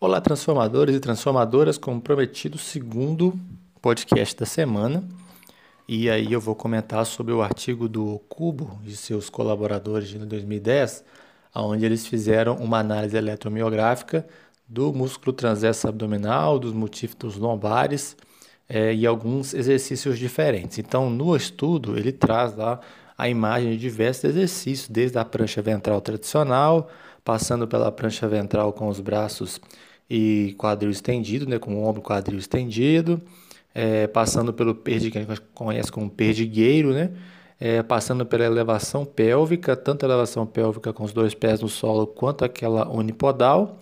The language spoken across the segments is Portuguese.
Olá, transformadores e transformadoras, como prometido, segundo podcast da semana. E aí eu vou comentar sobre o artigo do Cubo e seus colaboradores de 2010, onde eles fizeram uma análise eletromiográfica do músculo transverso abdominal, dos multífidos lombares é, e alguns exercícios diferentes. Então, no estudo, ele traz lá a imagem de diversos exercícios, desde a prancha ventral tradicional, passando pela prancha ventral com os braços e quadril estendido, né, com o ombro quadril estendido, é, passando pelo perdigueiro, que a gente conhece como perdigueiro, né, é, passando pela elevação pélvica, tanto a elevação pélvica com os dois pés no solo quanto aquela unipodal.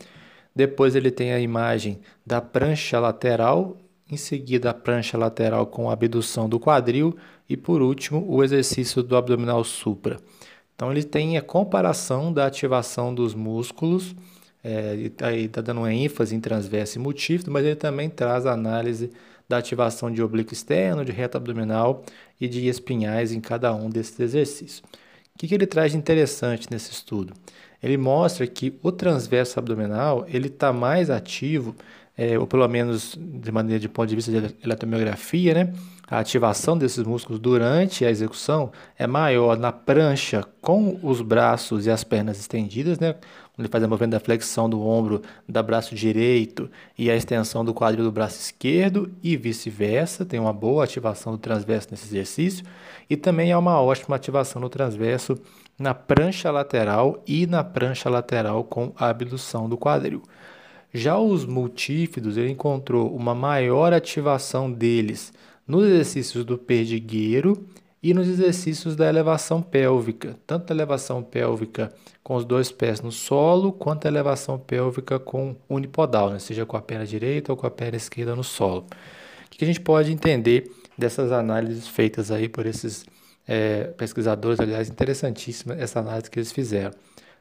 Depois ele tem a imagem da prancha lateral, em seguida a prancha lateral com a abdução do quadril e por último o exercício do abdominal supra. Então ele tem a comparação da ativação dos músculos é, está dando uma ênfase em transverso e multífido, mas ele também traz a análise da ativação de oblíquo externo, de reto abdominal e de espinhais em cada um desses exercícios. O que, que ele traz de interessante nesse estudo? Ele mostra que o transverso abdominal ele está mais ativo, é, ou pelo menos de maneira de ponto de vista de eletromiografia, né? A ativação desses músculos durante a execução é maior na prancha com os braços e as pernas estendidas, né? Ele faz o movimento da flexão do ombro da braço direito e a extensão do quadril do braço esquerdo e vice-versa. Tem uma boa ativação do transverso nesse exercício e também há uma ótima ativação do transverso na prancha lateral e na prancha lateral com a abdução do quadril. Já os multífidos, ele encontrou uma maior ativação deles nos exercícios do perdigueiro e nos exercícios da elevação pélvica, tanto a elevação pélvica com os dois pés no solo, quanto a elevação pélvica com unipodal, né? seja com a perna direita ou com a perna esquerda no solo. O que a gente pode entender dessas análises feitas aí por esses é, pesquisadores, aliás, interessantíssima essa análise que eles fizeram.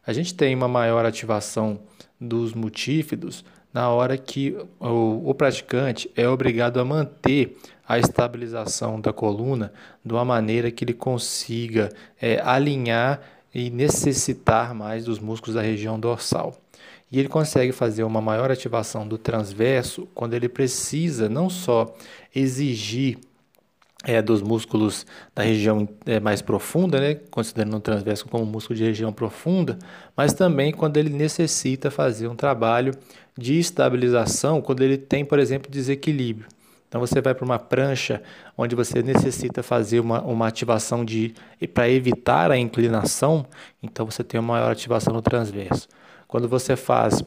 A gente tem uma maior ativação dos multífidos na hora que o, o praticante é obrigado a manter a estabilização da coluna de uma maneira que ele consiga é, alinhar e necessitar mais dos músculos da região dorsal. E ele consegue fazer uma maior ativação do transverso quando ele precisa não só exigir é, dos músculos da região é, mais profunda, né, considerando o transverso como músculo de região profunda, mas também quando ele necessita fazer um trabalho de estabilização, quando ele tem, por exemplo, desequilíbrio. Então você vai para uma prancha onde você necessita fazer uma, uma ativação de para evitar a inclinação, então você tem uma maior ativação no transverso. Quando você faz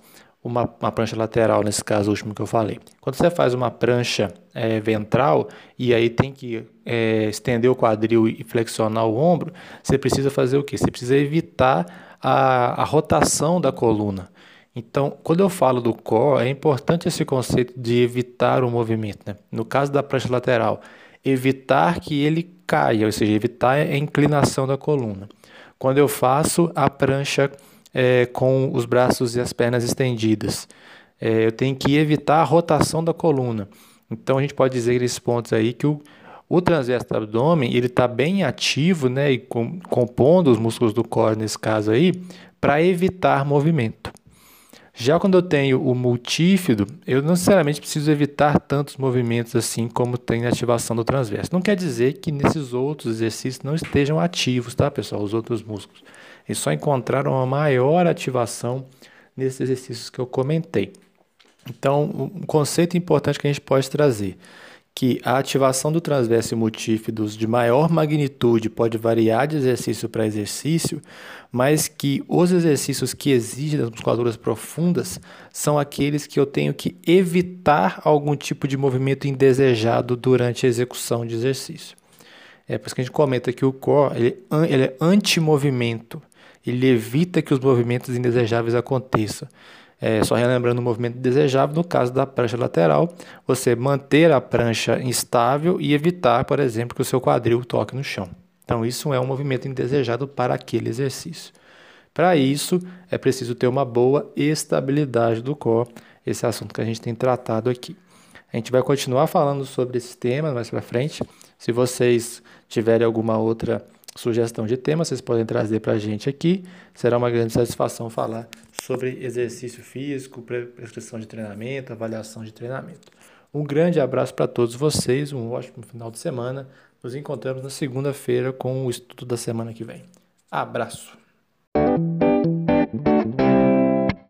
uma, uma prancha lateral, nesse caso último que eu falei. Quando você faz uma prancha é, ventral e aí tem que é, estender o quadril e flexionar o ombro, você precisa fazer o quê? Você precisa evitar a, a rotação da coluna. Então, quando eu falo do core, é importante esse conceito de evitar o movimento. Né? No caso da prancha lateral, evitar que ele caia, ou seja, evitar a inclinação da coluna. Quando eu faço a prancha é, com os braços e as pernas estendidas. É, eu tenho que evitar a rotação da coluna. Então a gente pode dizer nesses pontos aí que o, o transverso do abdômen ele está bem ativo, né, e com, compondo os músculos do core nesse caso aí, para evitar movimento. Já quando eu tenho o multífido, eu não necessariamente preciso evitar tantos movimentos assim como tem na ativação do transverso. Não quer dizer que nesses outros exercícios não estejam ativos, tá, pessoal? Os outros músculos. Eles só encontraram uma maior ativação nesses exercícios que eu comentei. Então, um conceito importante que a gente pode trazer que a ativação do transverso e multífidos de maior magnitude pode variar de exercício para exercício, mas que os exercícios que exigem das musculaturas profundas são aqueles que eu tenho que evitar algum tipo de movimento indesejado durante a execução de exercício. É por isso que a gente comenta que o core ele, ele é anti-movimento, ele evita que os movimentos indesejáveis aconteçam. É, só relembrando o movimento desejável, no caso da prancha lateral, você manter a prancha instável e evitar, por exemplo, que o seu quadril toque no chão. Então, isso é um movimento indesejado para aquele exercício. Para isso, é preciso ter uma boa estabilidade do core, esse é assunto que a gente tem tratado aqui. A gente vai continuar falando sobre esse tema mais para frente. Se vocês tiverem alguma outra sugestão de tema, vocês podem trazer para a gente aqui. Será uma grande satisfação falar sobre exercício físico, prescrição de treinamento, avaliação de treinamento. Um grande abraço para todos vocês, um ótimo final de semana. Nos encontramos na segunda-feira com o estudo da semana que vem. Abraço!